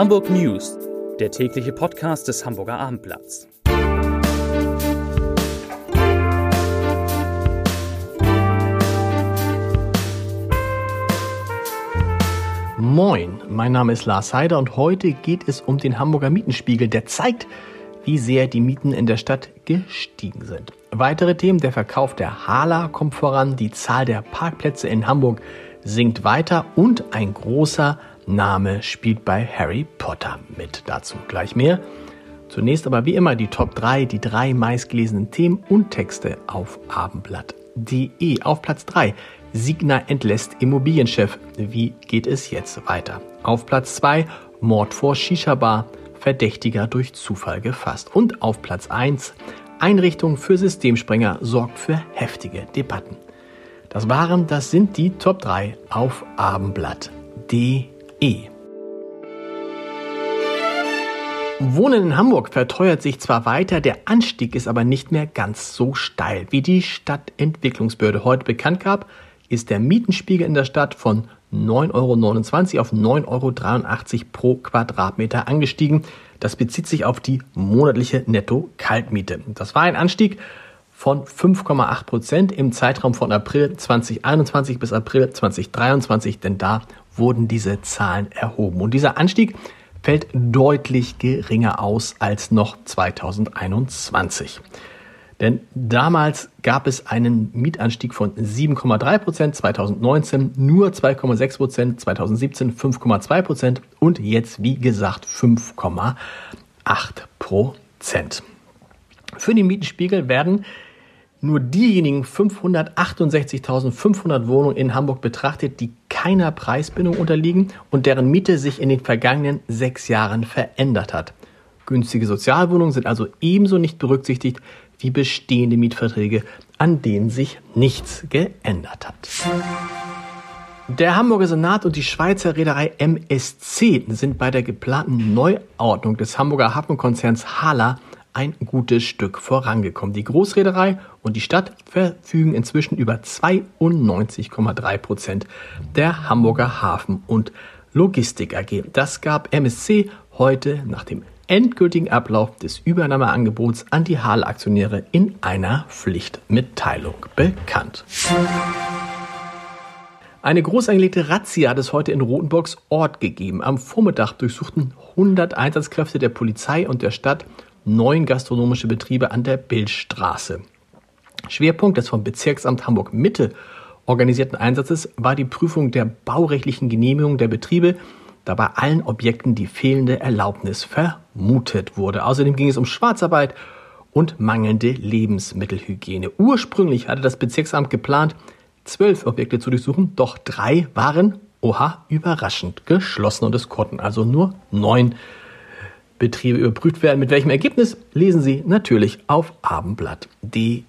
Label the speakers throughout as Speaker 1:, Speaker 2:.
Speaker 1: Hamburg News, der tägliche Podcast des Hamburger Abendblatts.
Speaker 2: Moin, mein Name ist Lars Heider und heute geht es um den Hamburger Mietenspiegel, der zeigt, wie sehr die Mieten in der Stadt gestiegen sind. Weitere Themen, der Verkauf der Hala kommt voran, die Zahl der Parkplätze in Hamburg sinkt weiter und ein großer Name spielt bei Harry Potter mit. Dazu gleich mehr. Zunächst aber wie immer die Top 3, die drei meistgelesenen Themen und Texte auf abendblatt.de. Auf Platz 3 Signa entlässt Immobilienchef. Wie geht es jetzt weiter? Auf Platz 2 Mord vor Shisha-Bar. Verdächtiger durch Zufall gefasst. Und auf Platz 1 Einrichtung für Systemsprenger sorgt für heftige Debatten. Das waren, das sind die Top 3 auf abendblatt.de. Wohnen in Hamburg verteuert sich zwar weiter, der Anstieg ist aber nicht mehr ganz so steil. Wie die Stadtentwicklungsbehörde heute bekannt gab, ist der Mietenspiegel in der Stadt von 9,29 Euro auf 9,83 Euro pro Quadratmeter angestiegen. Das bezieht sich auf die monatliche Netto-Kaltmiete. Das war ein Anstieg von 5,8 Prozent im Zeitraum von April 2021 bis April 2023, denn da wurden diese Zahlen erhoben. Und dieser Anstieg fällt deutlich geringer aus als noch 2021. Denn damals gab es einen Mietanstieg von 7,3 Prozent, 2019 nur 2,6 Prozent, 2017 5,2 Prozent und jetzt wie gesagt 5,8 Prozent. Für den Mietenspiegel werden nur diejenigen 568.500 Wohnungen in Hamburg betrachtet, die keiner Preisbindung unterliegen und deren Miete sich in den vergangenen sechs Jahren verändert hat. Günstige Sozialwohnungen sind also ebenso nicht berücksichtigt wie bestehende Mietverträge, an denen sich nichts geändert hat. Der Hamburger Senat und die Schweizer Reederei MSC sind bei der geplanten Neuordnung des Hamburger Hafenkonzerns Hala ein gutes Stück vorangekommen. Die Großreederei und die Stadt verfügen inzwischen über 92,3 Prozent der Hamburger Hafen- und Logistik AG. Das gab MSC heute nach dem endgültigen Ablauf des Übernahmeangebots an die Hal-Aktionäre in einer Pflichtmitteilung bekannt. Eine groß angelegte Razzia hat es heute in Rotenburgs Ort gegeben. Am Vormittag durchsuchten 100 Einsatzkräfte der Polizei und der Stadt neun gastronomische Betriebe an der Bildstraße. Schwerpunkt des vom Bezirksamt Hamburg Mitte organisierten Einsatzes war die Prüfung der baurechtlichen Genehmigung der Betriebe, da bei allen Objekten die fehlende Erlaubnis vermutet wurde. Außerdem ging es um Schwarzarbeit und mangelnde Lebensmittelhygiene. Ursprünglich hatte das Bezirksamt geplant, zwölf Objekte zu durchsuchen, doch drei waren, oha, überraschend geschlossen und es konnten also nur neun Betriebe überprüft werden. Mit welchem Ergebnis lesen Sie natürlich auf abendblatt.de.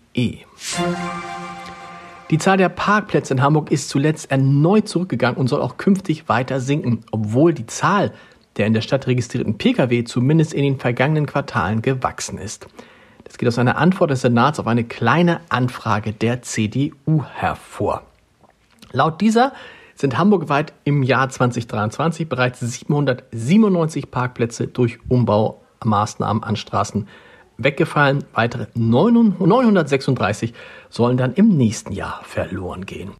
Speaker 2: Die Zahl der Parkplätze in Hamburg ist zuletzt erneut zurückgegangen und soll auch künftig weiter sinken, obwohl die Zahl der in der Stadt registrierten Pkw zumindest in den vergangenen Quartalen gewachsen ist. Das geht aus einer Antwort des Senats auf eine kleine Anfrage der CDU hervor. Laut dieser sind hamburgweit im Jahr 2023 bereits 797 Parkplätze durch Umbaumaßnahmen an Straßen weggefallen. Weitere 936 sollen dann im nächsten Jahr verloren gehen.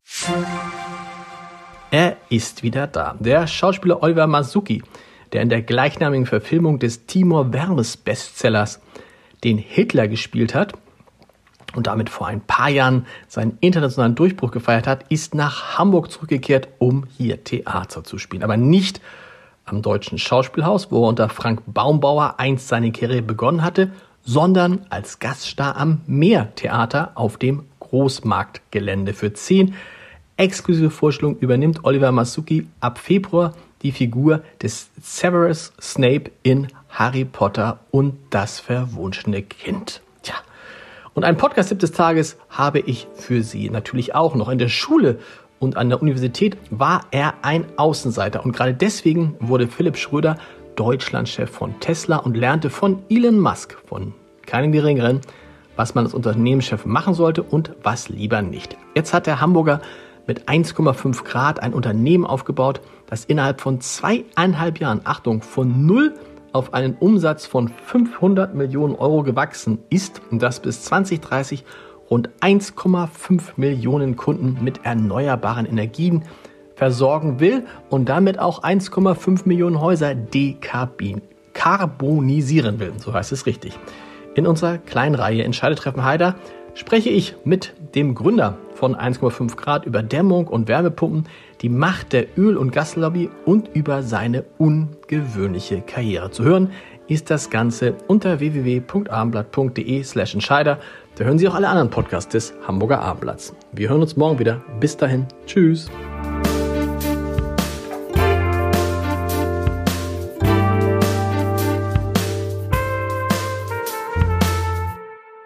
Speaker 2: Er ist wieder da. Der Schauspieler Oliver Masuki, der in der gleichnamigen Verfilmung des Timor Wernes Bestsellers den Hitler gespielt hat, und damit vor ein paar Jahren seinen internationalen Durchbruch gefeiert hat, ist nach Hamburg zurückgekehrt, um hier Theater zu spielen. Aber nicht am Deutschen Schauspielhaus, wo er unter Frank Baumbauer einst seine Karriere begonnen hatte, sondern als Gaststar am Meertheater auf dem Großmarktgelände. Für zehn exklusive Vorstellungen übernimmt Oliver Masuki ab Februar die Figur des Severus Snape in Harry Potter und das verwunschene Kind. Und einen Podcast-Tipp des Tages habe ich für Sie natürlich auch noch. In der Schule und an der Universität war er ein Außenseiter. Und gerade deswegen wurde Philipp Schröder Deutschlandchef von Tesla und lernte von Elon Musk, von keinem geringeren, was man als Unternehmenschef machen sollte und was lieber nicht. Jetzt hat der Hamburger mit 1,5 Grad ein Unternehmen aufgebaut, das innerhalb von zweieinhalb Jahren, Achtung, von null auf einen Umsatz von 500 Millionen Euro gewachsen ist und das bis 2030 rund 1,5 Millionen Kunden mit erneuerbaren Energien versorgen will und damit auch 1,5 Millionen Häuser dekarbonisieren will. So heißt es richtig. In unserer kleinen Reihe Entscheidetreffen Heider spreche ich mit dem Gründer von 1,5 Grad über Dämmung und Wärmepumpen, die Macht der Öl- und Gaslobby und über seine ungewöhnliche Karriere. Zu hören ist das Ganze unter www.abendblatt.de slash Entscheider. Da hören Sie auch alle anderen Podcasts des Hamburger Abendblatts. Wir hören uns morgen wieder. Bis dahin. Tschüss.